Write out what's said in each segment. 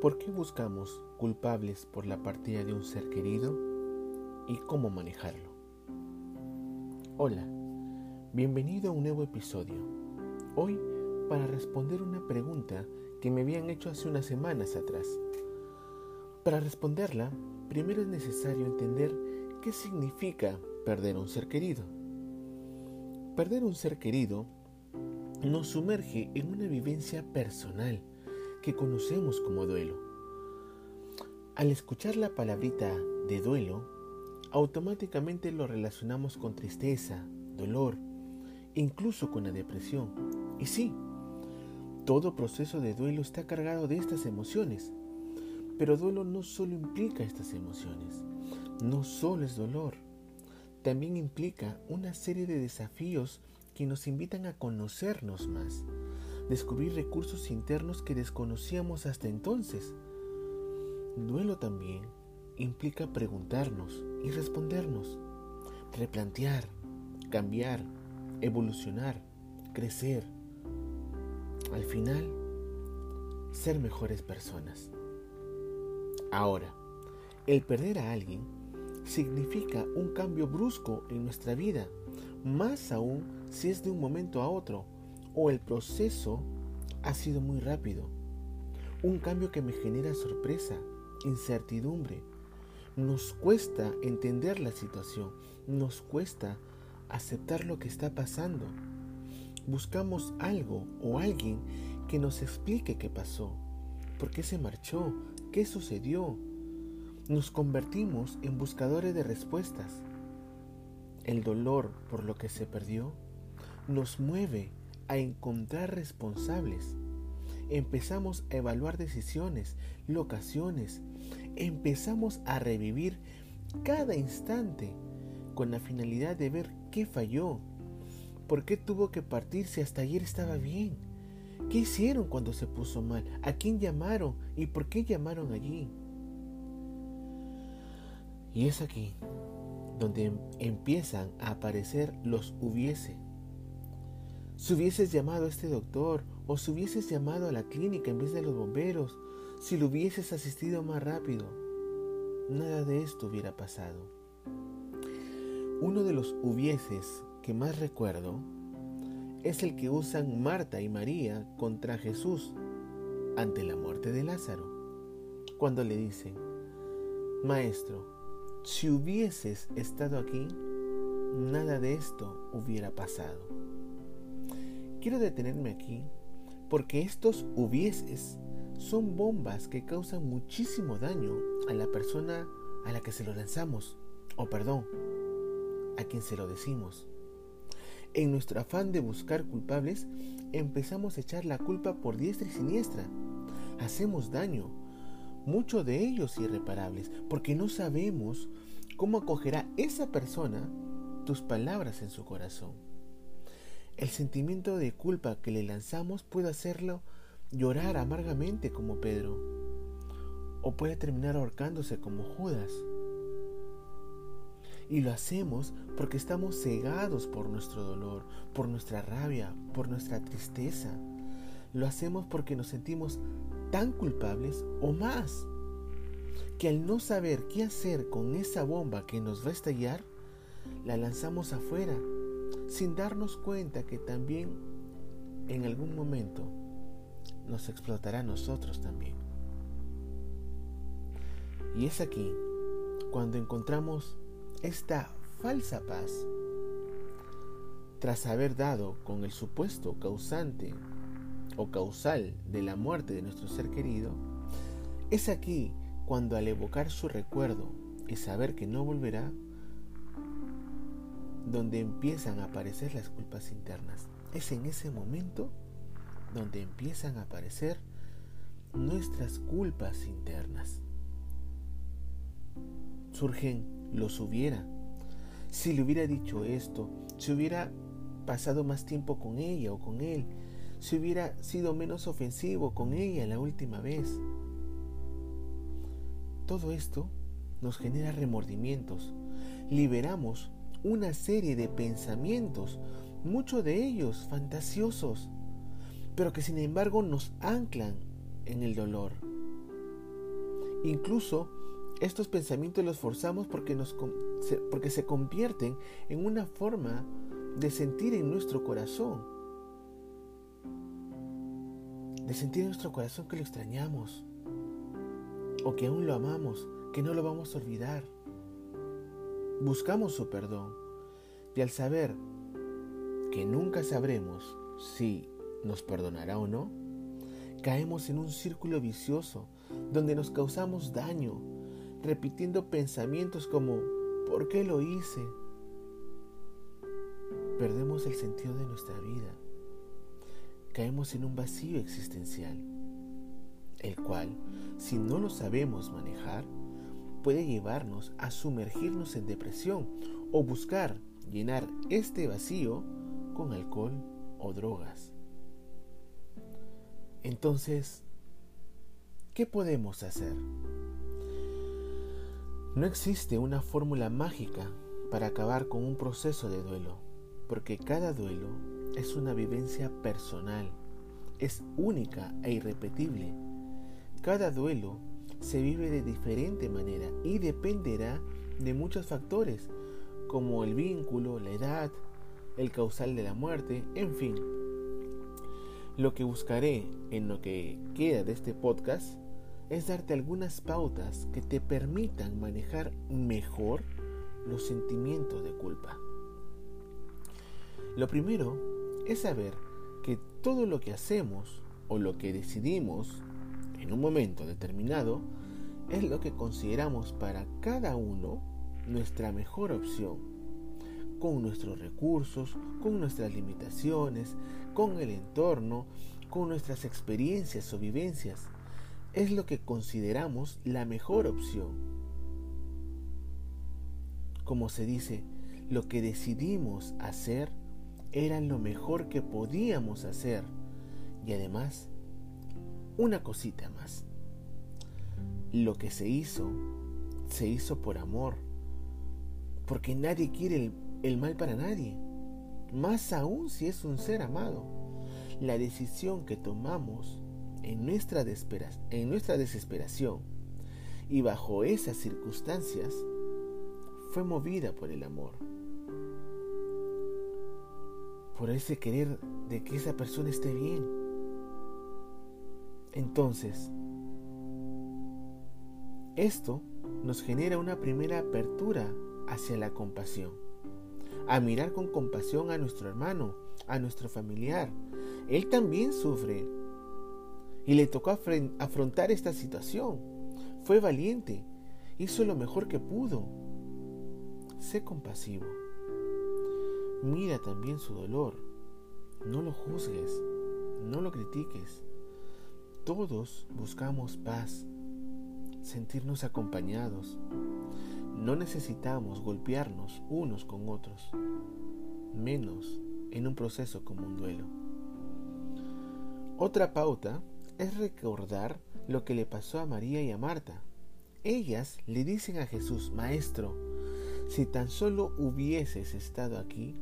¿Por qué buscamos culpables por la partida de un ser querido y cómo manejarlo? Hola, bienvenido a un nuevo episodio. Hoy para responder una pregunta que me habían hecho hace unas semanas atrás. Para responderla, primero es necesario entender qué significa perder un ser querido. Perder un ser querido nos sumerge en una vivencia personal que conocemos como duelo. Al escuchar la palabrita de duelo, automáticamente lo relacionamos con tristeza, dolor, incluso con la depresión. Y sí, todo proceso de duelo está cargado de estas emociones. Pero duelo no solo implica estas emociones, no solo es dolor, también implica una serie de desafíos que nos invitan a conocernos más, descubrir recursos internos que desconocíamos hasta entonces. Duelo también implica preguntarnos y respondernos, replantear, cambiar, evolucionar, crecer. Al final, ser mejores personas. Ahora, el perder a alguien significa un cambio brusco en nuestra vida, más aún si es de un momento a otro o el proceso ha sido muy rápido. Un cambio que me genera sorpresa, incertidumbre. Nos cuesta entender la situación, nos cuesta aceptar lo que está pasando. Buscamos algo o alguien que nos explique qué pasó, por qué se marchó, qué sucedió. Nos convertimos en buscadores de respuestas. El dolor por lo que se perdió nos mueve a encontrar responsables. Empezamos a evaluar decisiones, locaciones. Empezamos a revivir cada instante con la finalidad de ver qué falló. ¿Por qué tuvo que partir si hasta ayer estaba bien? ¿Qué hicieron cuando se puso mal? ¿A quién llamaron? ¿Y por qué llamaron allí? Y es aquí donde empiezan a aparecer los hubiese si hubieses llamado a este doctor o si hubieses llamado a la clínica en vez de los bomberos, si lo hubieses asistido más rápido, nada de esto hubiera pasado. Uno de los hubieses que más recuerdo es el que usan Marta y María contra Jesús ante la muerte de Lázaro, cuando le dicen, Maestro, si hubieses estado aquí, nada de esto hubiera pasado. Quiero detenerme aquí porque estos hubieses son bombas que causan muchísimo daño a la persona a la que se lo lanzamos, o perdón, a quien se lo decimos. En nuestro afán de buscar culpables, empezamos a echar la culpa por diestra y siniestra. Hacemos daño, muchos de ellos irreparables, porque no sabemos cómo acogerá esa persona tus palabras en su corazón. El sentimiento de culpa que le lanzamos puede hacerlo llorar amargamente como Pedro, o puede terminar ahorcándose como Judas. Y lo hacemos porque estamos cegados por nuestro dolor, por nuestra rabia, por nuestra tristeza. Lo hacemos porque nos sentimos tan culpables o más, que al no saber qué hacer con esa bomba que nos va a estallar, la lanzamos afuera sin darnos cuenta que también en algún momento nos explotará a nosotros también. Y es aquí cuando encontramos esta falsa paz tras haber dado con el supuesto causante o causal de la muerte de nuestro ser querido, es aquí cuando al evocar su recuerdo y saber que no volverá, donde empiezan a aparecer las culpas internas. Es en ese momento donde empiezan a aparecer nuestras culpas internas. Surgen los hubiera. Si le hubiera dicho esto, si hubiera pasado más tiempo con ella o con él, si hubiera sido menos ofensivo con ella la última vez. Todo esto nos genera remordimientos. Liberamos una serie de pensamientos, muchos de ellos fantasiosos, pero que sin embargo nos anclan en el dolor. Incluso estos pensamientos los forzamos porque, nos, porque se convierten en una forma de sentir en nuestro corazón. De sentir en nuestro corazón que lo extrañamos. O que aún lo amamos, que no lo vamos a olvidar. Buscamos su perdón. Y al saber que nunca sabremos si nos perdonará o no, caemos en un círculo vicioso donde nos causamos daño, repitiendo pensamientos como ¿por qué lo hice? Perdemos el sentido de nuestra vida. Caemos en un vacío existencial, el cual, si no lo sabemos manejar, puede llevarnos a sumergirnos en depresión o buscar llenar este vacío con alcohol o drogas. Entonces, ¿qué podemos hacer? No existe una fórmula mágica para acabar con un proceso de duelo, porque cada duelo es una vivencia personal, es única e irrepetible. Cada duelo se vive de diferente manera y dependerá de muchos factores, como el vínculo, la edad, el causal de la muerte, en fin, lo que buscaré en lo que queda de este podcast es darte algunas pautas que te permitan manejar mejor los sentimientos de culpa. Lo primero es saber que todo lo que hacemos o lo que decidimos en un momento determinado es lo que consideramos para cada uno nuestra mejor opción con nuestros recursos, con nuestras limitaciones, con el entorno, con nuestras experiencias o vivencias. Es lo que consideramos la mejor opción. Como se dice, lo que decidimos hacer era lo mejor que podíamos hacer. Y además, una cosita más. Lo que se hizo, se hizo por amor. Porque nadie quiere el mal para nadie, más aún si es un ser amado. La decisión que tomamos en nuestra, en nuestra desesperación y bajo esas circunstancias fue movida por el amor, por ese querer de que esa persona esté bien. Entonces, esto nos genera una primera apertura hacia la compasión a mirar con compasión a nuestro hermano, a nuestro familiar. Él también sufre. Y le tocó afrontar esta situación. Fue valiente. Hizo lo mejor que pudo. Sé compasivo. Mira también su dolor. No lo juzgues. No lo critiques. Todos buscamos paz, sentirnos acompañados, no necesitamos golpearnos unos con otros, menos en un proceso como un duelo. Otra pauta es recordar lo que le pasó a María y a Marta. Ellas le dicen a Jesús, Maestro, si tan solo hubieses estado aquí,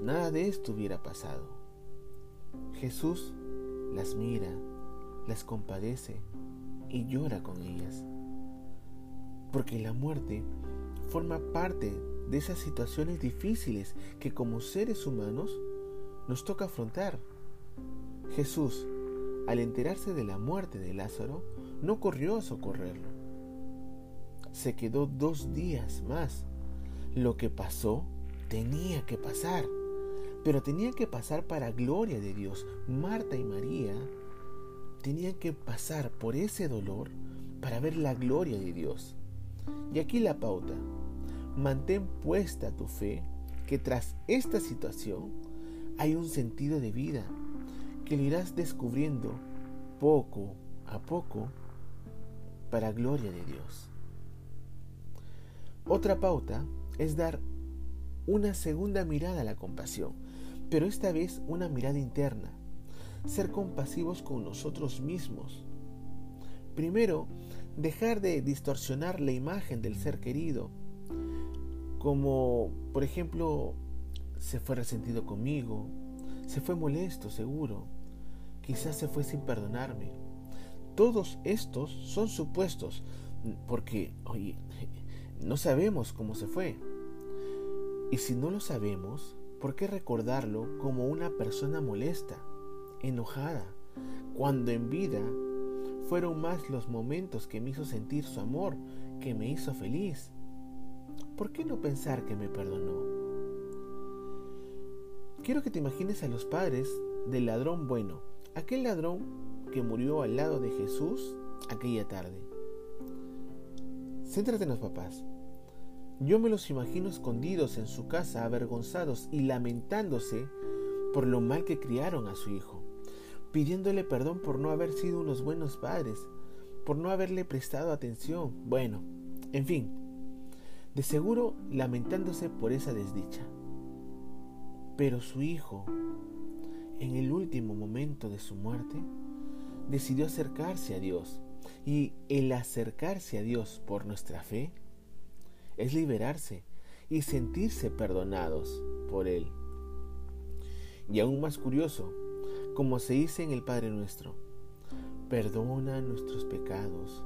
nada de esto hubiera pasado. Jesús las mira, las compadece y llora con ellas porque la muerte forma parte de esas situaciones difíciles que como seres humanos nos toca afrontar. Jesús, al enterarse de la muerte de Lázaro, no corrió a socorrerlo. Se quedó dos días más. Lo que pasó tenía que pasar, pero tenía que pasar para gloria de Dios. Marta y María tenían que pasar por ese dolor para ver la gloria de Dios. Y aquí la pauta. Mantén puesta tu fe que tras esta situación hay un sentido de vida que lo irás descubriendo poco a poco para gloria de Dios. Otra pauta es dar una segunda mirada a la compasión, pero esta vez una mirada interna. Ser compasivos con nosotros mismos. Primero, dejar de distorsionar la imagen del ser querido, como por ejemplo se fue resentido conmigo, se fue molesto seguro, quizás se fue sin perdonarme. todos estos son supuestos, porque, oye, no sabemos cómo se fue. Y si no lo sabemos, ¿por qué recordarlo como una persona molesta, enojada, cuando en vida fueron más los momentos que me hizo sentir su amor, que me hizo feliz? ¿Por qué no pensar que me perdonó? Quiero que te imagines a los padres del ladrón bueno, aquel ladrón que murió al lado de Jesús aquella tarde. Céntrate en los papás. Yo me los imagino escondidos en su casa, avergonzados y lamentándose por lo mal que criaron a su hijo, pidiéndole perdón por no haber sido unos buenos padres, por no haberle prestado atención. Bueno, en fin, de seguro lamentándose por esa desdicha. Pero su hijo, en el último momento de su muerte, decidió acercarse a Dios. Y el acercarse a Dios por nuestra fe es liberarse y sentirse perdonados por Él. Y aún más curioso, como se dice en el Padre nuestro, perdona nuestros pecados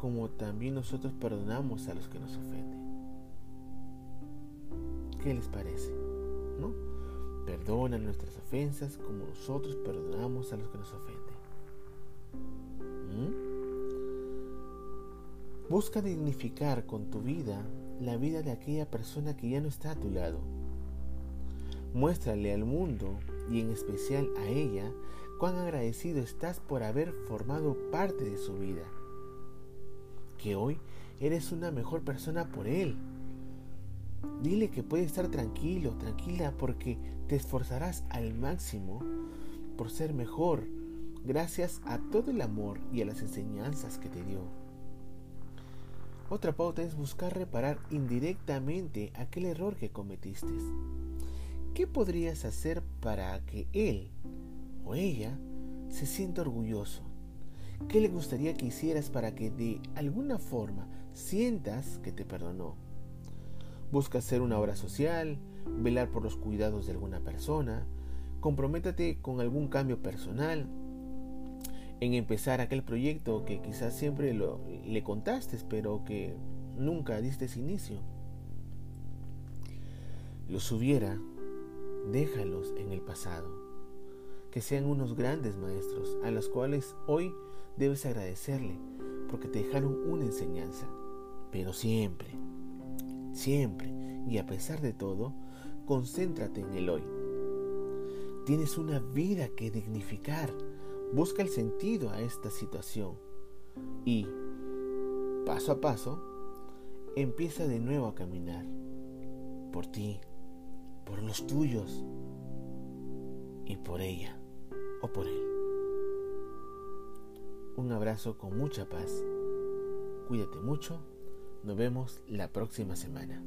como también nosotros perdonamos a los que nos ofenden. ¿Qué les parece? ¿No? Perdona nuestras ofensas como nosotros perdonamos a los que nos ofenden. ¿Mm? Busca dignificar con tu vida la vida de aquella persona que ya no está a tu lado. Muéstrale al mundo y en especial a ella cuán agradecido estás por haber formado parte de su vida. Que hoy eres una mejor persona por él. Dile que puede estar tranquilo, tranquila, porque te esforzarás al máximo por ser mejor, gracias a todo el amor y a las enseñanzas que te dio. Otra pauta es buscar reparar indirectamente aquel error que cometiste. ¿Qué podrías hacer para que él o ella se sienta orgulloso? ¿Qué le gustaría que hicieras para que de alguna forma sientas que te perdonó? Busca hacer una obra social, velar por los cuidados de alguna persona, comprométate con algún cambio personal, en empezar aquel proyecto que quizás siempre lo, le contaste, pero que nunca diste inicio. Los hubiera, déjalos en el pasado. Que sean unos grandes maestros a los cuales hoy debes agradecerle porque te dejaron una enseñanza. Pero siempre, siempre y a pesar de todo, concéntrate en el hoy. Tienes una vida que dignificar Busca el sentido a esta situación y, paso a paso, empieza de nuevo a caminar por ti, por los tuyos y por ella o por él. Un abrazo con mucha paz. Cuídate mucho. Nos vemos la próxima semana.